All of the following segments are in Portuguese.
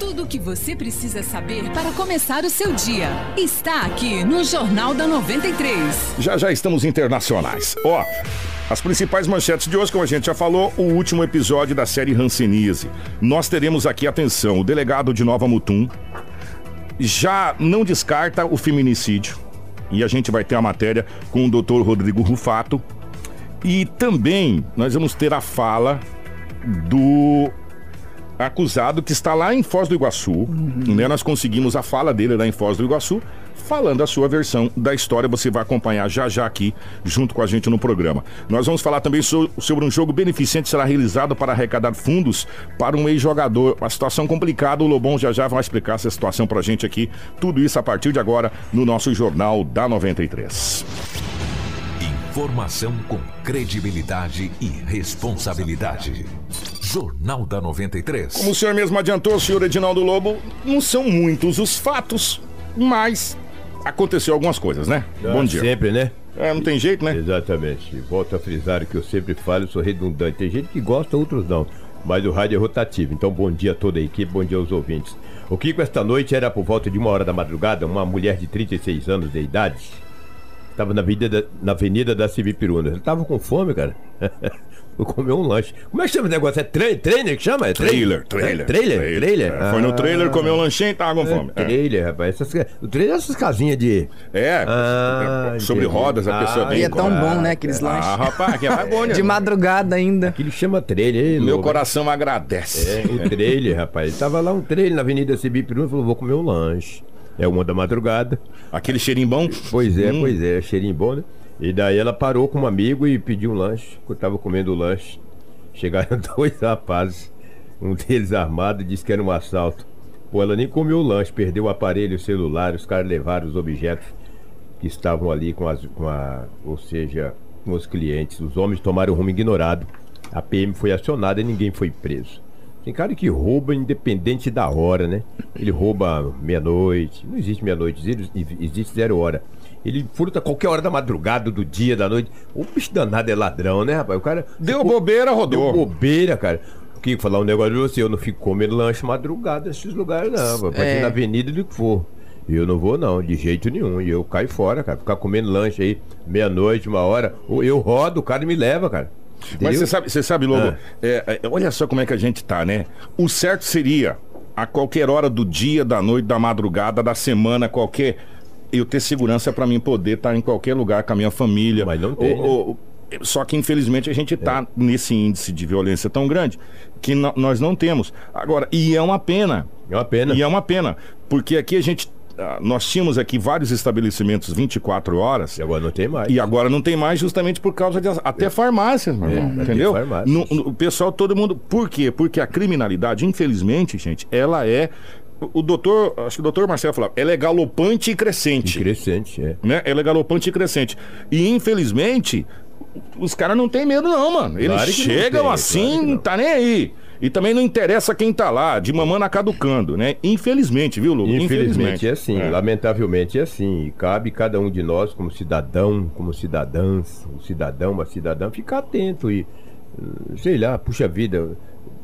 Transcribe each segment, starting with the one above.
Tudo o que você precisa saber para começar o seu dia está aqui no Jornal da 93. Já já estamos internacionais. Ó, as principais manchetes de hoje, como a gente já falou, o último episódio da série Hanseníase. Nós teremos aqui, atenção, o delegado de Nova Mutum já não descarta o feminicídio. E a gente vai ter a matéria com o doutor Rodrigo Rufato. E também nós vamos ter a fala do acusado que está lá em Foz do Iguaçu. Uhum. Né? Nós conseguimos a fala dele lá em Foz do Iguaçu, falando a sua versão da história. Você vai acompanhar já já aqui, junto com a gente no programa. Nós vamos falar também sobre um jogo beneficente que será realizado para arrecadar fundos para um ex-jogador. Uma situação complicada. O Lobão já já vai explicar essa situação para a gente aqui. Tudo isso a partir de agora no nosso Jornal da 93. Informação com credibilidade e responsabilidade. Jornal da 93. Como o senhor mesmo adiantou, senhor Edinaldo Lobo, não são muitos os fatos, mas aconteceu algumas coisas, né? Ah, Bom dia. Sempre, né? É, não tem jeito, né? Exatamente. Volto a frisar o que eu sempre falo, eu sou redundante. Tem gente que gosta, outros não. Mas o rádio é rotativo. Então, bom dia a toda a equipe, bom dia aos ouvintes. O Kiko, esta noite, era por volta de uma hora da madrugada, uma mulher de 36 anos de idade Tava na avenida, na avenida da Cibipiruna. Ele tava com fome, cara. Vou comer um lanche. Como é que chama o negócio? É tra trainer que chama? É trailer, trailer. É, trailer? Trailer? trailer. É, foi no trailer, ah. comeu um lanchinho e tava com fome. É, trailer, rapaz. Essas, o trailer é essas casinhas de. É, ah, sobre entendi. rodas, a pessoa ah, E é tão bom, né? Aqueles lanches. Ah, rapaz, que é mais bom, né? De madrugada ainda. Aquilo chama trailer. Meu coração agradece. É, o trailer, rapaz. Tava lá um trailer na Avenida Cibipiruna e falou: vou comer um lanche. É uma da madrugada. Aquele cheirinho bom? Pois é, hum. pois é, cheirinho bom, né? E daí ela parou com um amigo e pediu um lanche. Eu tava comendo o lanche. Chegaram dois rapazes, um deles armado, disse que era um assalto. Pô, ela nem comeu o lanche, perdeu o aparelho o celular, os caras levaram os objetos que estavam ali com as. Com a, ou seja, com os clientes. Os homens tomaram rumo ignorado. A PM foi acionada e ninguém foi preso. Tem cara que rouba independente da hora, né? Ele rouba meia-noite. Não existe meia-noite, existe zero hora. Ele furta qualquer hora da madrugada, do dia, da noite. O bicho danado é ladrão, né, rapaz? O cara. Deu ficou... bobeira, rodou. Deu bobeira, cara. O que falar um negócio de você, eu não fico comendo lanche madrugada nesses lugares, não. Pode é. ir na avenida do que for. Eu não vou, não, de jeito nenhum. E eu caio fora, cara. Ficar comendo lanche aí, meia-noite, uma hora. Eu rodo, o cara me leva, cara. Mas você sabe, você sabe, Lobo, ah. é, é, olha só como é que a gente tá, né? O certo seria a qualquer hora do dia, da noite, da madrugada, da semana, qualquer eu ter segurança para mim poder estar tá em qualquer lugar com a minha família. Mas não tem. Ou, né? só que infelizmente a gente está é. nesse índice de violência tão grande que nós não temos. Agora, e é uma pena. É uma pena. E é uma pena. Porque aqui a gente nós tínhamos aqui vários estabelecimentos 24 horas. E agora não tem mais. E agora não tem mais justamente por causa de até é. farmácias, meu irmão, é, entendeu? No, no, o pessoal, todo mundo. Por quê? Porque a criminalidade, infelizmente, gente, ela é o doutor, acho que o doutor Marcelo falava, ela é galopante e crescente. E crescente, é. Né? Ela é galopante e crescente. E infelizmente, os caras não têm medo, não, mano. Eles claro chegam tem, assim, claro não tá nem aí. E também não interessa quem tá lá, de mamana caducando, né? Infelizmente, viu, Lu? Infelizmente, Infelizmente é assim, é. lamentavelmente é assim. E cabe cada um de nós, como cidadão, como cidadãs, um cidadão, uma cidadã, ficar atento e, sei lá, puxa vida,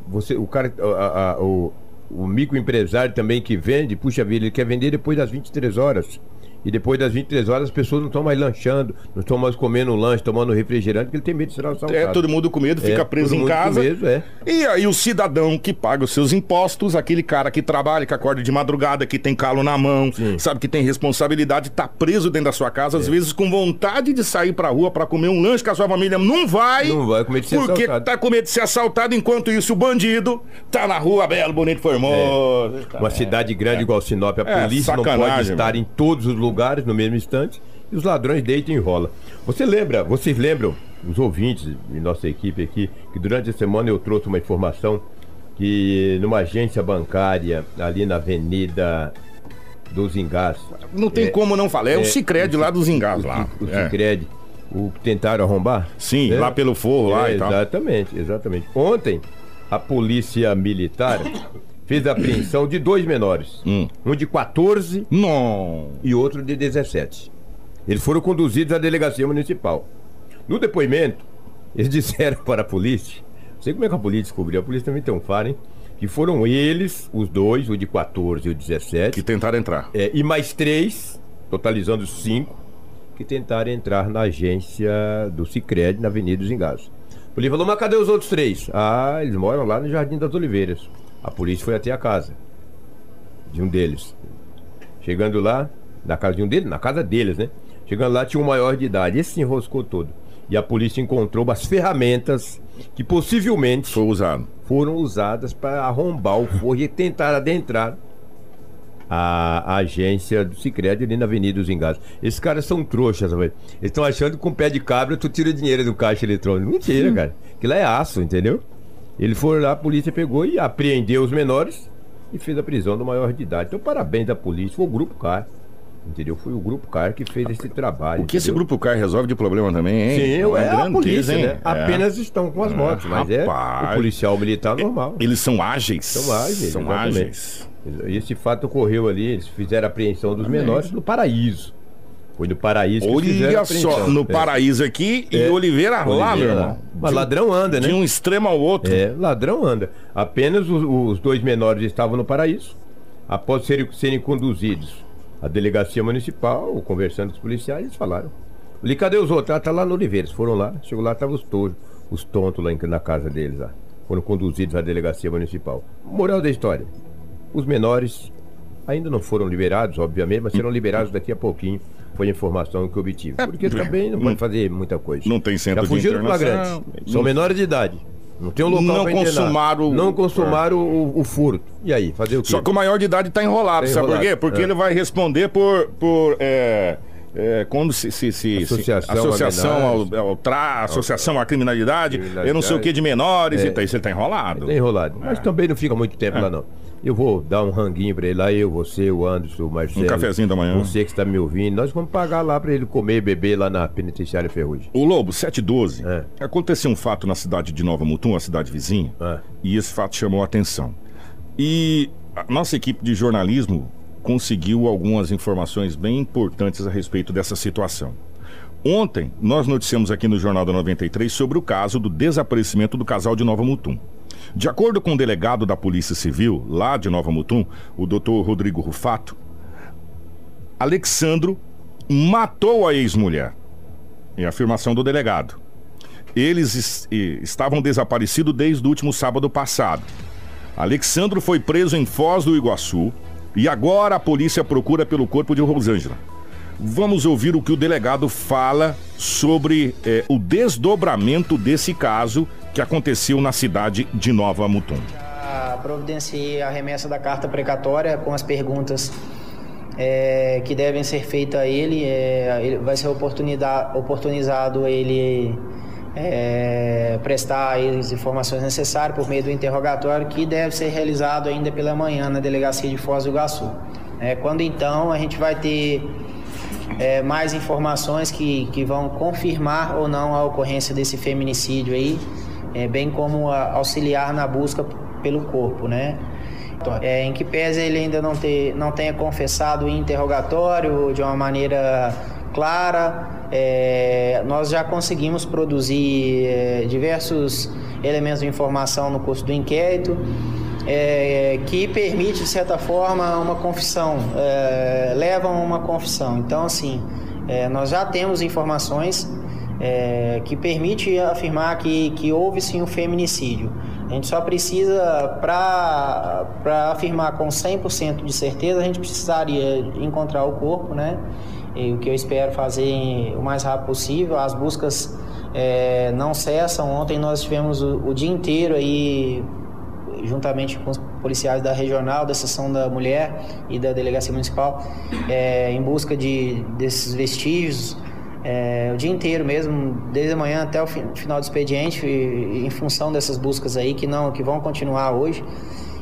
você, o cara, a, a, o, o microempresário também que vende, puxa vida, ele quer vender depois das 23 horas. E depois das 23 horas as pessoas não estão mais lanchando, não estão mais comendo lanche, tomando refrigerante, porque ele tem medo de ser assaltado. É, todo mundo com medo, fica é, preso em casa. Medo, é. E aí o cidadão que paga os seus impostos, aquele cara que trabalha, que acorda de madrugada, que tem calo na mão, Sim. sabe que tem responsabilidade, tá preso dentro da sua casa, é. às vezes com vontade de sair pra rua para comer um lanche com a sua família, não vai. Não vai com medo de ser porque assaltado. tá com medo de ser assaltado, enquanto isso o bandido tá na rua, belo, bonito, formoso. É. Uma cidade grande igual Sinop, a é, polícia não pode estar em todos os lugares no mesmo instante e os ladrões deitam e enrolam. Você lembra, vocês lembram, os ouvintes e nossa equipe aqui, que durante a semana eu trouxe uma informação que numa agência bancária ali na Avenida dos Engás. Não tem é, como não falar, é, é o Cicred lá dos Engás lá. O, o é. Cicred, o que tentaram arrombar? Sim, é. lá pelo forro lá e tal. Exatamente, exatamente. Ontem, a polícia militar fez a apreensão de dois menores. Hum. Um de 14 Não. e outro de 17. Eles foram conduzidos à delegacia municipal. No depoimento, eles disseram para a polícia. Não sei como é que a polícia descobriu. A polícia também tem um faro, hein? Que foram eles, os dois, o de 14 e o 17. Que tentaram entrar. É, e mais três, totalizando cinco, que tentaram entrar na agência do Cicred, na Avenida dos Engados. A polícia falou, mas cadê os outros três? Ah, eles moram lá no Jardim das Oliveiras. A polícia foi até a casa de um deles. Chegando lá, na casa de um deles, na casa deles, né? Chegando lá, tinha um maior de idade. Esse se enroscou todo. E a polícia encontrou as ferramentas que possivelmente Foi usado. foram usadas para arrombar o forro e tentar adentrar a, a agência do Cicred ali na Avenida dos Engados. Esses caras são trouxas, velho. Eles estão achando que com pé de cabra tu tira dinheiro do caixa eletrônico. Mentira, cara. Aquilo é aço, entendeu? Ele foi lá, a polícia pegou e apreendeu os menores e fez a prisão do maior de idade. Então, parabéns da polícia. Foi o Grupo CAR. Entendeu? Foi o Grupo CAR que fez esse trabalho. O que esse entendeu? grupo CAR resolve de problema também, hein? Sim, Uma é a polícia, hein? né? É. Apenas estão com as motos, mas é rapaz. o policial militar normal. Eles são ágeis. São ágeis, São exatamente. ágeis. Esse fato ocorreu ali, eles fizeram a apreensão dos menores no Paraíso. Foi no Paraíso Olha só, no É. paraíso aqui e É. Oliveira, lá, meu Oliveira irmão. Mas ladrão anda, né? De um extremo ao outro. É, ladrão anda. Apenas os, os dois menores estavam no paraíso. Após serem, serem conduzidos à delegacia municipal, conversando com os policiais, eles falaram. Ali, cadê os outros? Ah, tá lá no Oliveira. Eles foram lá, chegou lá, estavam os tojos, os tontos lá na casa deles. Lá. Foram conduzidos à delegacia municipal. Moral da história: os menores ainda não foram liberados, obviamente, mas serão liberados daqui a pouquinho. Foi a informação que eu obtive. Porque também não pode fazer muita coisa. É, Não tem centro Já de fugiram internação. flagrante. São menores de idade. Não tem um local Não consumaram o- Não consumaram o, o furto. E aí, fazer o quê? Só que o maior de idade tá enrolado, Tá sabe por enrolado, quê? Porque é. ele vai responder por. por é, é, quando se, se, se- Associação se, associação a ao, ao tra, associação à criminalidade, Criminalidade. eu não sei o que de menores É. e tal. Isso ele tá enrolado. Tá enrolado. Mas também não fica muito tempo lá, não. Eu vou dar um ranguinho pra ele lá, eu, você, o Anderson, o Marcelo. Um cafezinho da manhã. Você que está me ouvindo. Nós vamos pagar lá pra ele comer e beber lá na penitenciária Ferrugem. O Lobo, 712. É. Aconteceu um fato na cidade de Nova Mutum, a cidade vizinha, É. e esse fato chamou a atenção. E a nossa equipe de jornalismo conseguiu algumas informações bem importantes a respeito dessa situação. Ontem, nós noticiamos aqui no Jornal da 93 sobre o caso do desaparecimento do casal de Nova Mutum. De acordo com o delegado da Polícia Civil, lá de Nova Mutum, o doutor Rodrigo Rufato, Alexandro matou a ex-mulher. Em afirmação do delegado. Eles es- estavam desaparecidos desde o último sábado passado. Alexandro foi preso em Foz do Iguaçu e agora a polícia procura pelo corpo de Rosângela. Vamos ouvir o que o delegado fala sobre eh, o desdobramento desse caso que aconteceu na cidade de Nova Mutum. Já providenciei a remessa da carta precatória com as perguntas é, que devem ser feitas a ele. É, ele vai ser oportunida- oportunizado ele é, prestar as informações necessárias por meio do interrogatório que deve ser realizado ainda pela manhã na delegacia de Foz do Iguaçu. É, quando então a gente vai ter é, mais informações que, que vão confirmar ou não a ocorrência desse feminicídio aí, é, bem como a- auxiliar na busca pelo corpo, né? É, em que pese ele ainda não, ter, não tenha confessado em interrogatório de uma maneira clara, é, nós já conseguimos produzir é, diversos elementos de informação no curso do inquérito é, que permite, de certa forma, uma confissão, é, levam a uma confissão. Então, assim, é, nós já temos informações é, que permite afirmar que, que houve sim um feminicídio. A gente só precisa, para afirmar com 100% de certeza, a gente precisaria encontrar o corpo, né? E o que eu espero fazer o mais rápido possível. As buscas é, não cessam. Ontem nós tivemos o, o dia inteiro aí juntamente com os policiais da regional, da seção da mulher e da delegacia municipal, é, em busca de, desses vestígios, é, o dia inteiro mesmo, desde a manhã até o fi- final do expediente, e- em função dessas buscas aí que não, que vão continuar hoje.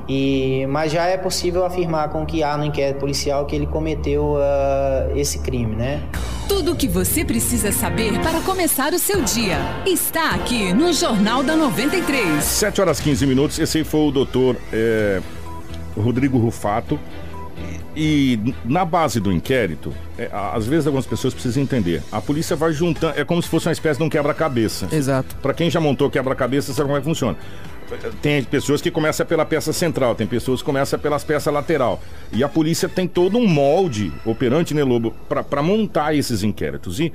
E, mas já é possível afirmar com que há no inquérito policial que ele cometeu ah, esse crime, né? Tudo o que você precisa saber para começar o seu dia está aqui no Jornal da 93. 7 horas 15 minutos. Esse foi o doutor é, Rodrigo Rufato, E na base do inquérito, é, às vezes algumas pessoas precisam entender. A polícia vai juntando, é como se fosse uma espécie de um quebra-cabeça. Exato. Pra quem já montou quebra-cabeça, sabe como é que funciona. Tem pessoas que começam pela peça central, tem pessoas que começam pelas peças lateral. E a polícia tem todo um molde operante, né, Lobo, pra pra montar esses inquéritos. E,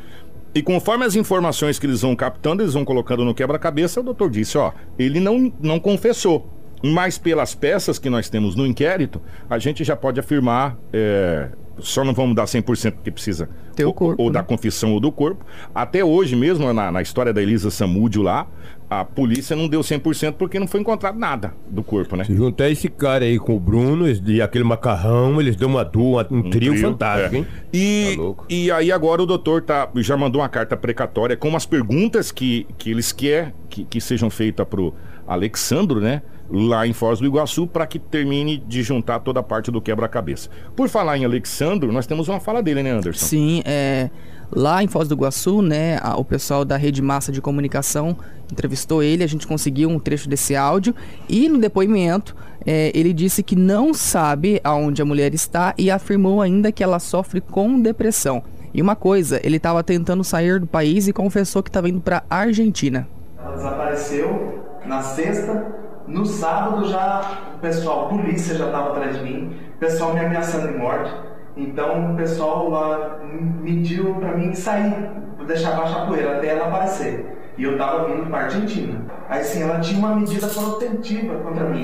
e conforme as informações que eles vão captando, eles vão colocando no quebra-cabeça, o doutor disse, ó, ele não, não confessou. Mas pelas peças que nós temos no inquérito, a gente já pode afirmar, é, só não vamos dar 100% porque precisa Ter o ou- corpo, ou né? da confissão ou do corpo. Até hoje mesmo, na, na história da Elisa Samúdio lá, a polícia não deu 100% porque não foi encontrado nada do corpo, né? Se juntar esse cara aí com o Bruno e aquele macarrão, eles dão uma dupla, um, trio, fantástico, é. hein? E, Tá louco. e aí agora o doutor tá, já mandou uma carta precatória com as perguntas que, que eles querem que, que sejam feitas pro Alexandro, né? Lá em Foz do Iguaçu, para que termine de juntar toda a parte do quebra-cabeça. Por falar em Alexandro, nós temos uma fala dele, né, Anderson? Sim, é, lá em Foz do Iguaçu, né, a- o pessoal da Rede Massa de Comunicação entrevistou ele, a gente conseguiu um trecho desse áudio e no depoimento é, ele disse que não sabe aonde a mulher está e afirmou ainda que ela sofre com depressão. E uma coisa, ele estava tentando sair do país e confessou que estava indo para Argentina. Ela desapareceu na sexta. No sábado já o pessoal, a polícia já estava atrás de mim, o pessoal me ameaçando de morte. Então o pessoal lá mediu para mim sair, deixar baixar a poeira até ela aparecer. E eu tava vindo para Argentina. Aí sim, ela tinha uma medida protetiva contra mim.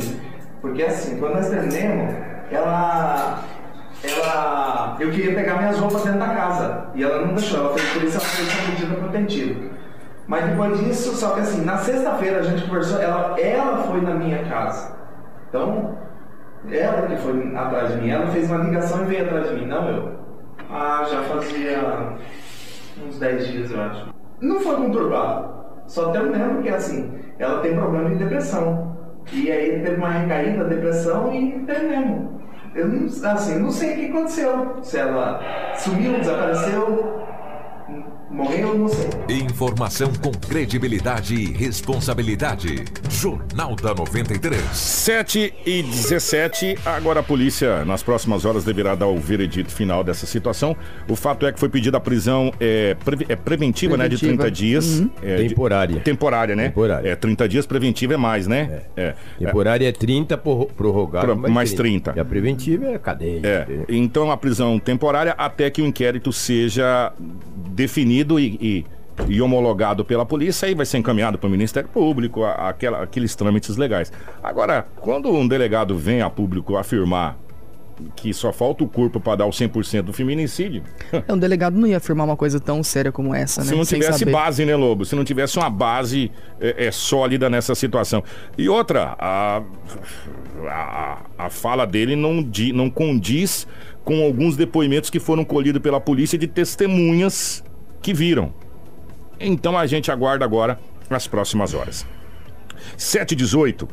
Porque assim, quando nós terminamos, ela ela eu queria pegar minhas roupas dentro da casa e ela não deixou, ela fez por isso ela fez essa medida protetiva. Mas depois disso, só que assim, na sexta-feira a gente conversou, ela, ela foi na minha casa. Então, ela que foi atrás de mim, ela fez uma ligação e veio atrás de mim, não eu. Ah, já fazia uns 10 dias, eu acho. Não foi conturbado. Só terminando que assim, ela tem problema de depressão. E aí teve uma recaída, depressão e terminamos. Eu não, assim, não sei o que aconteceu. Se ela sumiu, desapareceu, morreu, não sei. Informação com credibilidade e responsabilidade. Jornal da 93. 7 e 17, agora a polícia, nas próximas horas, deverá dar o veredito final dessa situação. O fato é que foi pedida a prisão é, pre- é preventiva, né? De Preventiva. 30 dias. Uhum. É, de- Temporária. temporária, né? Temporária. É, 30 dias preventiva é mais, né? É. Temporária é 30, por- prorrogado Pro- mais 30. E a preventiva é cadeia. É, então a prisão temporária até que o inquérito seja definido e, e- e homologado pela polícia, aí vai ser encaminhado para o Ministério Público, a- aquela- aqueles trâmites legais. Agora, quando um delegado vem a público afirmar que só falta o corpo para dar o 100% do feminicídio, É, um delegado não ia afirmar uma coisa tão séria como essa, né? se não Sem tivesse saber. base, né, Lobo? Se não tivesse uma base é, é, sólida nessa situação. E outra, a, a, a fala dele não, di, não condiz com alguns depoimentos que foram colhidos pela polícia de testemunhas que viram. Então a gente aguarda agora as próximas horas. 7h18.